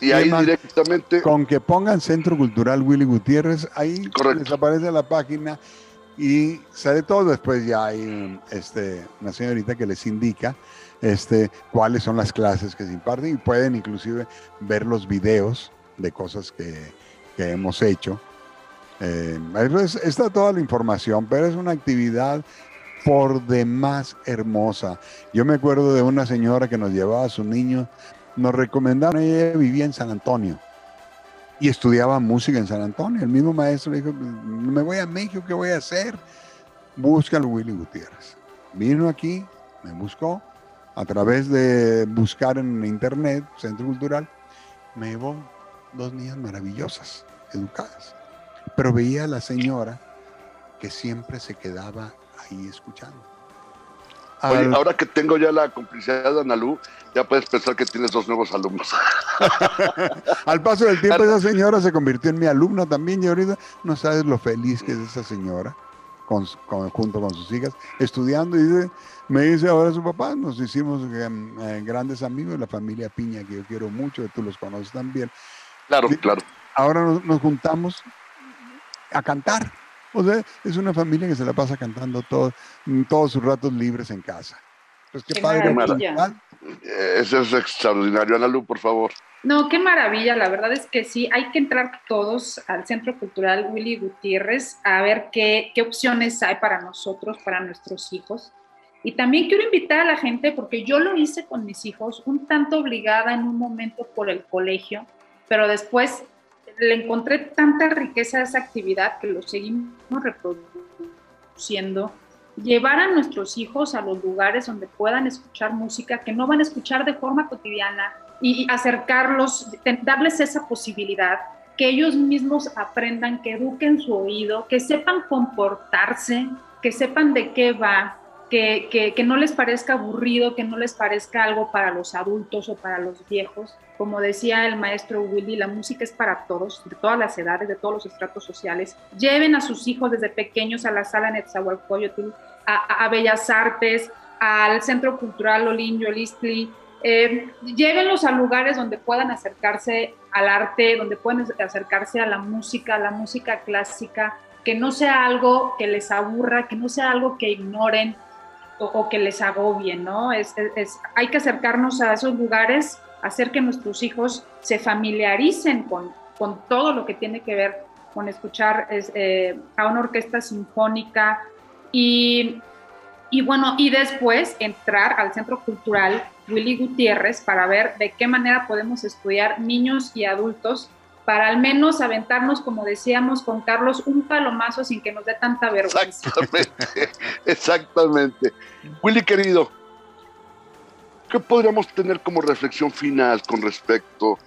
Y ahí directamente. Con que pongan Centro Cultural Willy Gutiérrez, ahí les aparece la página y sale todo. Después ya hay este, una señorita que les indica este, cuáles son las clases que se imparten y pueden inclusive ver los videos de cosas que, que hemos hecho. Eh, está toda la información, pero es una actividad por demás hermosa. Yo me acuerdo de una señora que nos llevaba a su niño nos recomendaron, ella vivía en San Antonio y estudiaba música en San Antonio. El mismo maestro le dijo, me voy a México, ¿qué voy a hacer? Busca al Willy Gutiérrez. Vino aquí, me buscó, a través de buscar en internet, Centro Cultural, me llevó dos niñas maravillosas, educadas. Pero veía a la señora que siempre se quedaba ahí escuchando. ahora que tengo ya la complicidad de Analú, ya puedes pensar que tienes dos nuevos alumnos. Al paso del tiempo, esa señora se convirtió en mi alumna también y ahorita no sabes lo feliz que es esa señora con, junto con sus hijas estudiando y dice, me dice ahora su papá, nos hicimos em, eh, grandes amigos, la familia Piña que yo quiero mucho, que tú los conoces también. Claro, claro. Ahora nos, juntamos a cantar. O sea, es una familia que se la pasa cantando todo, todos sus ratos libres en casa. Pues qué, padre. Eso es extraordinario. Ana Lu, por favor. No, qué maravilla. La verdad es que sí, hay que entrar todos al Centro Cultural Willy Gutiérrez a ver qué, qué opciones hay para nosotros, para nuestros hijos. Y también quiero invitar a la gente, porque yo lo hice con mis hijos, un tanto obligada en un momento por el colegio, pero después le encontré tanta riqueza a esa actividad que lo seguimos reproduciendo. Llevar a nuestros hijos a los lugares donde puedan escuchar música que no van a escuchar de forma cotidiana y acercarlos, darles esa posibilidad, que ellos mismos aprendan, que eduquen su oído, que sepan comportarse, que sepan de qué va, que, que, que, no les parezca aburrido, que no les parezca algo para los adultos o para los viejos. Como decía el maestro Willy, la música es para todos, de todas las edades, de todos los estratos sociales. Lleven a sus hijos desde pequeños a la sala Netzahualcoyotl, a, a Bellas Artes, al Centro Cultural Olin Yolistli. Eh, llévenlos a lugares donde puedan acercarse al arte, donde puedan acercarse a la música, a la música clásica, que no sea algo que les aburra, que no sea algo que ignoren, o, que les agobien, ¿no? Es, hay que acercarnos a esos lugares, hacer que nuestros hijos se familiaricen con, con todo lo que tiene que ver con escuchar eh, a una orquesta sinfónica y, y bueno, y después entrar al Centro Cultural Willy Gutiérrez para ver de qué manera podemos estudiar niños y adultos para al menos aventarnos, como decíamos con Carlos, un palomazo sin que nos dé tanta vergüenza. Exactamente, exactamente. Willy querido, ¿qué podríamos tener como reflexión final con respecto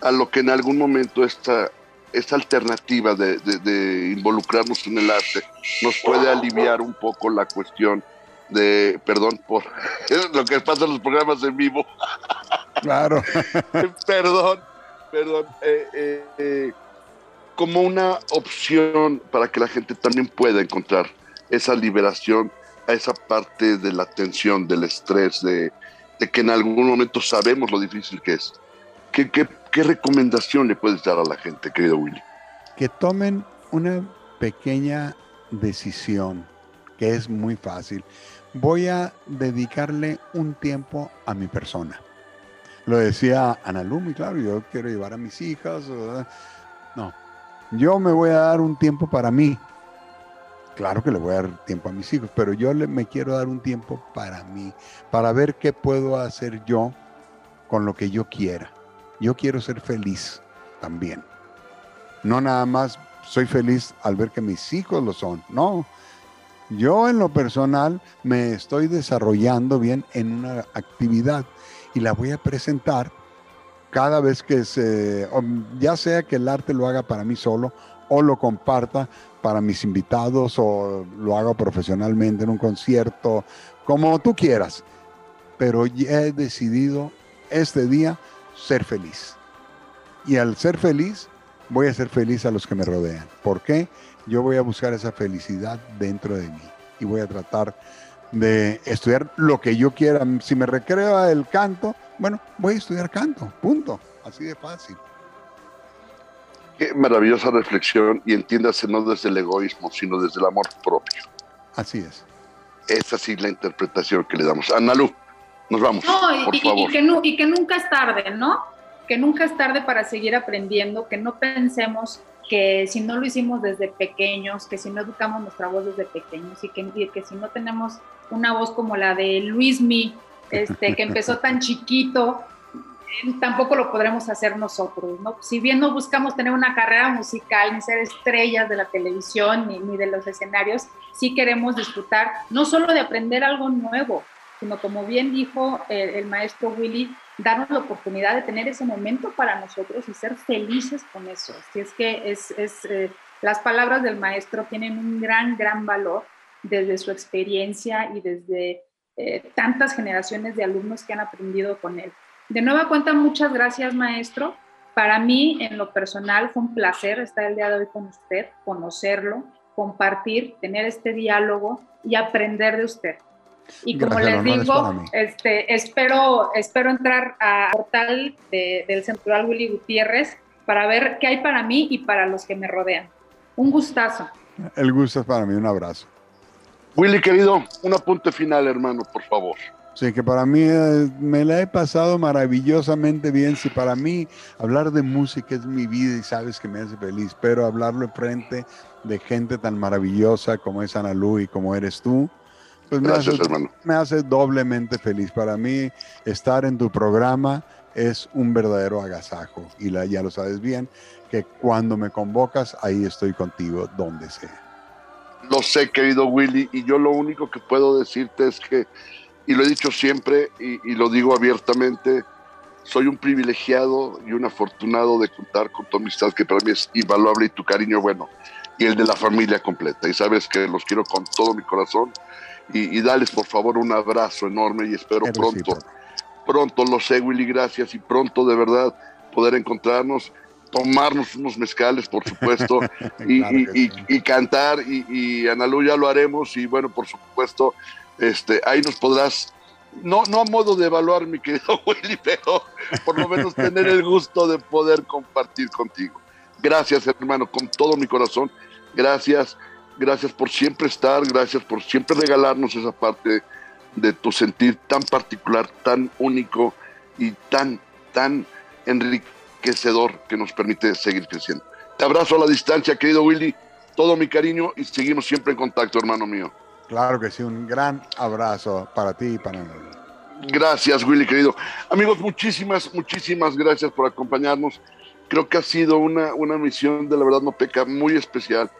a lo que en algún momento esta, esta alternativa de, de involucrarnos en el arte nos puede aliviar un poco la cuestión de, perdón por lo que pasa en los programas en vivo. Claro. perdón, perdón, eh, eh, eh, como una opción para que la gente también pueda encontrar esa liberación a esa parte de la tensión, del estrés, de, que en algún momento sabemos lo difícil que es. ¿Qué, qué recomendación le puedes dar a la gente, querido Willy? Que tomen una pequeña decisión, que es muy fácil. Voy a dedicarle un tiempo a mi persona lo decía Ana Lumi, claro, yo quiero llevar a mis hijas. No, yo me voy a dar un tiempo para mí. Claro que le voy a dar tiempo a mis hijos, pero yo le, me quiero dar un tiempo para mí, para ver qué puedo hacer yo con lo que yo quiera. Yo quiero ser feliz también. No nada más soy feliz al ver que mis hijos lo son. No, yo en lo personal me estoy desarrollando bien en una actividad y la voy a presentar cada vez que se, ya sea que el arte lo haga para mí solo o lo comparta para mis invitados o lo haga profesionalmente en un concierto, como tú quieras. Pero ya he decidido este día ser feliz. Y al ser feliz, voy a ser feliz a los que me rodean. ¿Por qué? Yo voy a buscar esa felicidad dentro de mí y voy a tratar de estudiar lo que yo quiera. Si me recreo el canto, bueno, voy a estudiar canto, punto. Así de fácil. Qué maravillosa reflexión y entiéndase no desde el egoísmo, sino desde el amor propio. Así es. Esa sí la interpretación que le damos. Analu, nos vamos. por y, favor. que y que nunca es tarde, ¿no? Que nunca es tarde para seguir aprendiendo, que no pensemos que si no lo hicimos desde pequeños, que si no educamos nuestra voz desde pequeños y que, que si no tenemos una voz como la de Luismi, este, que empezó tan chiquito, eh, tampoco lo podremos hacer nosotros, ¿no? Si bien no buscamos tener una carrera musical, ni ser estrellas de la televisión, ni, ni de los escenarios, sí queremos disfrutar no solo de aprender algo nuevo, sino como bien dijo el, el maestro Willy, darnos la oportunidad de tener ese momento para nosotros y ser felices con eso. Así es que es, es eh, las palabras del maestro tienen un gran, gran valor desde su experiencia y desde eh, tantas generaciones de alumnos que han aprendido con él. De nueva cuenta, muchas gracias, maestro. Para mí, en lo personal, fue un placer estar el día de hoy con usted, conocerlo, compartir, tener este diálogo y aprender de usted. Y como les digo, este, espero, espero entrar al portal del Central Willy Gutiérrez para ver qué hay para mí y para los que me rodean. Un gustazo. El gusto es para mí, un abrazo. Willy, querido, un apunte final, hermano, por favor. Sí, que para mí eh, me la he pasado maravillosamente bien. Si para mí hablar de música es mi vida y sabes que me hace feliz, pero hablarlo en frente de gente tan maravillosa como es Ana Lu y como eres tú, pues me, hace, me hace doblemente feliz. Para mí estar en tu programa es un verdadero agasajo y la, ya lo sabes bien, que cuando me convocas, ahí estoy contigo, donde sea. Lo sé, querido Willy, y yo lo único que puedo decirte es que, y lo he dicho siempre y, lo digo abiertamente, soy un privilegiado y un afortunado de contar con tu amistad, que para mí es invaluable, y tu cariño, bueno, y el de la familia completa. Y sabes que los quiero con todo mi corazón. Y, y dales, por favor, un abrazo enorme y espero pronto, pronto, lo sé, Willy, gracias, y pronto de verdad poder encontrarnos tomarnos unos mezcales, por supuesto, y, cantar, y, y Analu ya lo haremos, y bueno, por supuesto, este, ahí nos podrás, no, no a modo de evaluar, mi querido Willy, pero por lo menos tener el gusto de poder compartir contigo. Gracias, hermano, con todo mi corazón, gracias, gracias por siempre estar, gracias por siempre regalarnos esa parte de tu sentir tan particular, tan único y tan, tan enriquecedor que nos permite seguir creciendo. Te abrazo a la distancia, querido Willy, todo mi cariño y seguimos siempre en contacto, hermano mío. Claro que sí, un gran abrazo para ti y para mí. Gracias, Willy, querido. Amigos, muchísimas, muchísimas gracias por acompañarnos. Creo que ha sido una, una misión de la verdad no peca muy especial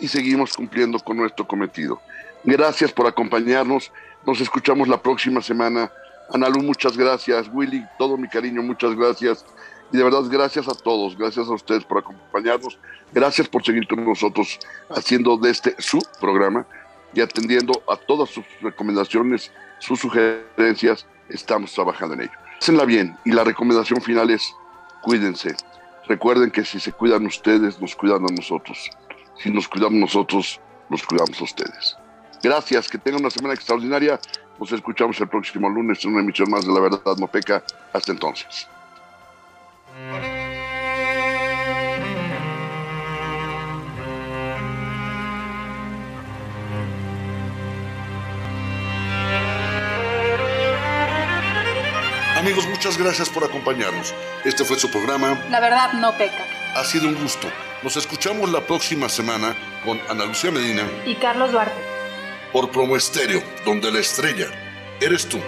y seguimos cumpliendo con nuestro cometido. Gracias por acompañarnos. Nos escuchamos la próxima semana. Analu, muchas gracias. Willy, todo mi cariño, muchas gracias. Y de verdad, gracias a todos, gracias a ustedes por acompañarnos, gracias por seguir con nosotros haciendo de este su programa y atendiendo a todas sus recomendaciones, sus sugerencias, estamos trabajando en ello. Hácenla bien y la recomendación final es cuídense. Recuerden que si se cuidan ustedes, nos cuidan a nosotros. Si nos cuidamos nosotros, nos cuidamos a ustedes. Gracias, que tengan una semana extraordinaria. Nos escuchamos el próximo lunes en una emisión más de La Verdad No Peca. Hasta entonces. Amigos, muchas gracias por acompañarnos. Este fue su programa. La verdad no peca. Ha sido un gusto. Nos escuchamos la próxima semana con Ana Lucía Medina y Carlos Duarte. Por Promo Estéreo, donde la estrella eres tú.